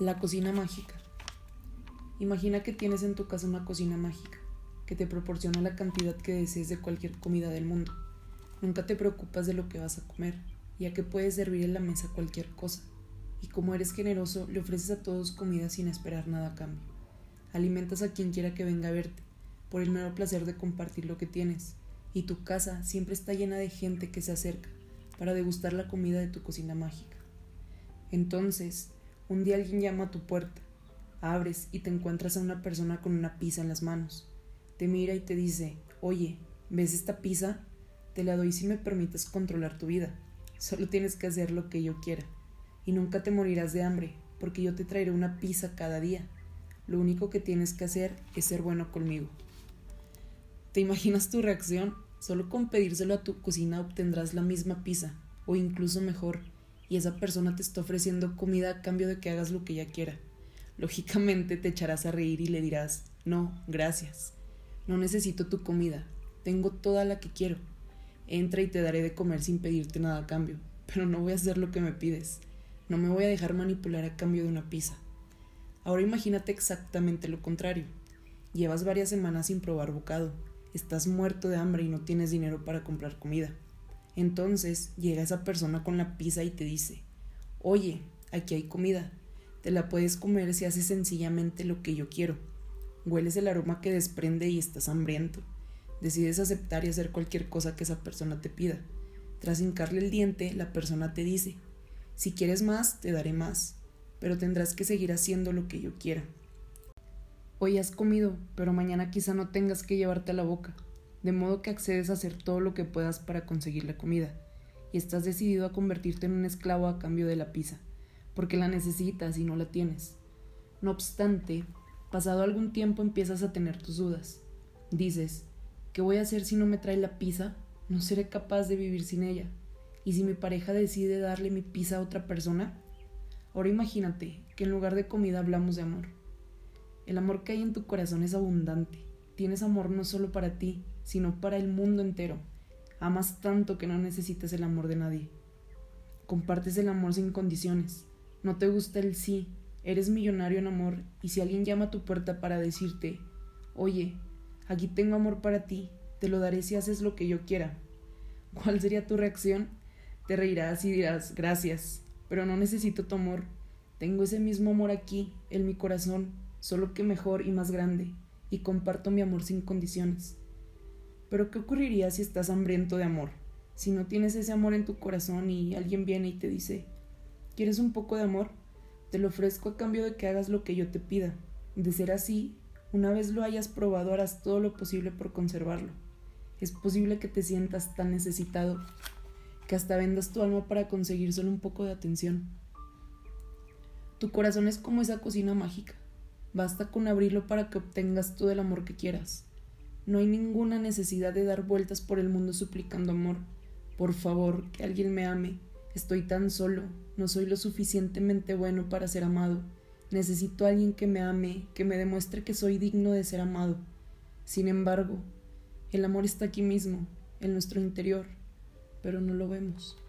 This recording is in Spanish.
La cocina mágica. Imagina que tienes en tu casa una cocina mágica que te proporciona la cantidad que desees de cualquier comida del mundo. Nunca te preocupas de lo que vas a comer, ya que puedes servir en la mesa cualquier cosa. Y como eres generoso, le ofreces a todos comida sin esperar nada a cambio. Alimentas a quien quiera que venga a verte, por el mero placer de compartir lo que tienes. Y tu casa siempre está llena de gente que se acerca para degustar la comida de tu cocina mágica. Entonces, un día alguien llama a tu puerta, abres y te encuentras a una persona con una pizza en las manos. Te mira y te dice, oye, ¿ves esta pizza? Te la doy si me permites controlar tu vida. Solo tienes que hacer lo que yo quiera. Y nunca te morirás de hambre, porque yo te traeré una pizza cada día. Lo único que tienes que hacer es ser bueno conmigo. ¿Te imaginas tu reacción? Solo con pedírselo a tu cocina obtendrás la misma pizza, o incluso mejor y esa persona te está ofreciendo comida a cambio de que hagas lo que ella quiera. Lógicamente te echarás a reír y le dirás, no, gracias. No necesito tu comida, tengo toda la que quiero. Entra y te daré de comer sin pedirte nada a cambio, pero no voy a hacer lo que me pides. No me voy a dejar manipular a cambio de una pizza. Ahora imagínate exactamente lo contrario. Llevas varias semanas sin probar bocado, estás muerto de hambre y no tienes dinero para comprar comida. Entonces llega esa persona con la pizza y te dice, oye, aquí hay comida, te la puedes comer si haces sencillamente lo que yo quiero. Hueles el aroma que desprende y estás hambriento. Decides aceptar y hacer cualquier cosa que esa persona te pida. Tras hincarle el diente, la persona te dice, si quieres más, te daré más, pero tendrás que seguir haciendo lo que yo quiera. Hoy has comido, pero mañana quizá no tengas que llevarte a la boca de modo que accedes a hacer todo lo que puedas para conseguir la comida, y estás decidido a convertirte en un esclavo a cambio de la pizza, porque la necesitas y no la tienes. No obstante, pasado algún tiempo empiezas a tener tus dudas. Dices, ¿qué voy a hacer si no me trae la pizza? No seré capaz de vivir sin ella. ¿Y si mi pareja decide darle mi pizza a otra persona? Ahora imagínate que en lugar de comida hablamos de amor. El amor que hay en tu corazón es abundante. Tienes amor no solo para ti, sino para el mundo entero. Amas tanto que no necesitas el amor de nadie. Compartes el amor sin condiciones. No te gusta el sí. Eres millonario en amor y si alguien llama a tu puerta para decirte, oye, aquí tengo amor para ti, te lo daré si haces lo que yo quiera. ¿Cuál sería tu reacción? Te reirás y dirás, gracias, pero no necesito tu amor. Tengo ese mismo amor aquí, en mi corazón, solo que mejor y más grande, y comparto mi amor sin condiciones. Pero ¿qué ocurriría si estás hambriento de amor? Si no tienes ese amor en tu corazón y alguien viene y te dice, ¿quieres un poco de amor? Te lo ofrezco a cambio de que hagas lo que yo te pida. De ser así, una vez lo hayas probado harás todo lo posible por conservarlo. Es posible que te sientas tan necesitado que hasta vendas tu alma para conseguir solo un poco de atención. Tu corazón es como esa cocina mágica. Basta con abrirlo para que obtengas todo el amor que quieras. No hay ninguna necesidad de dar vueltas por el mundo suplicando amor. Por favor, que alguien me ame. Estoy tan solo, no soy lo suficientemente bueno para ser amado. Necesito a alguien que me ame, que me demuestre que soy digno de ser amado. Sin embargo, el amor está aquí mismo, en nuestro interior, pero no lo vemos.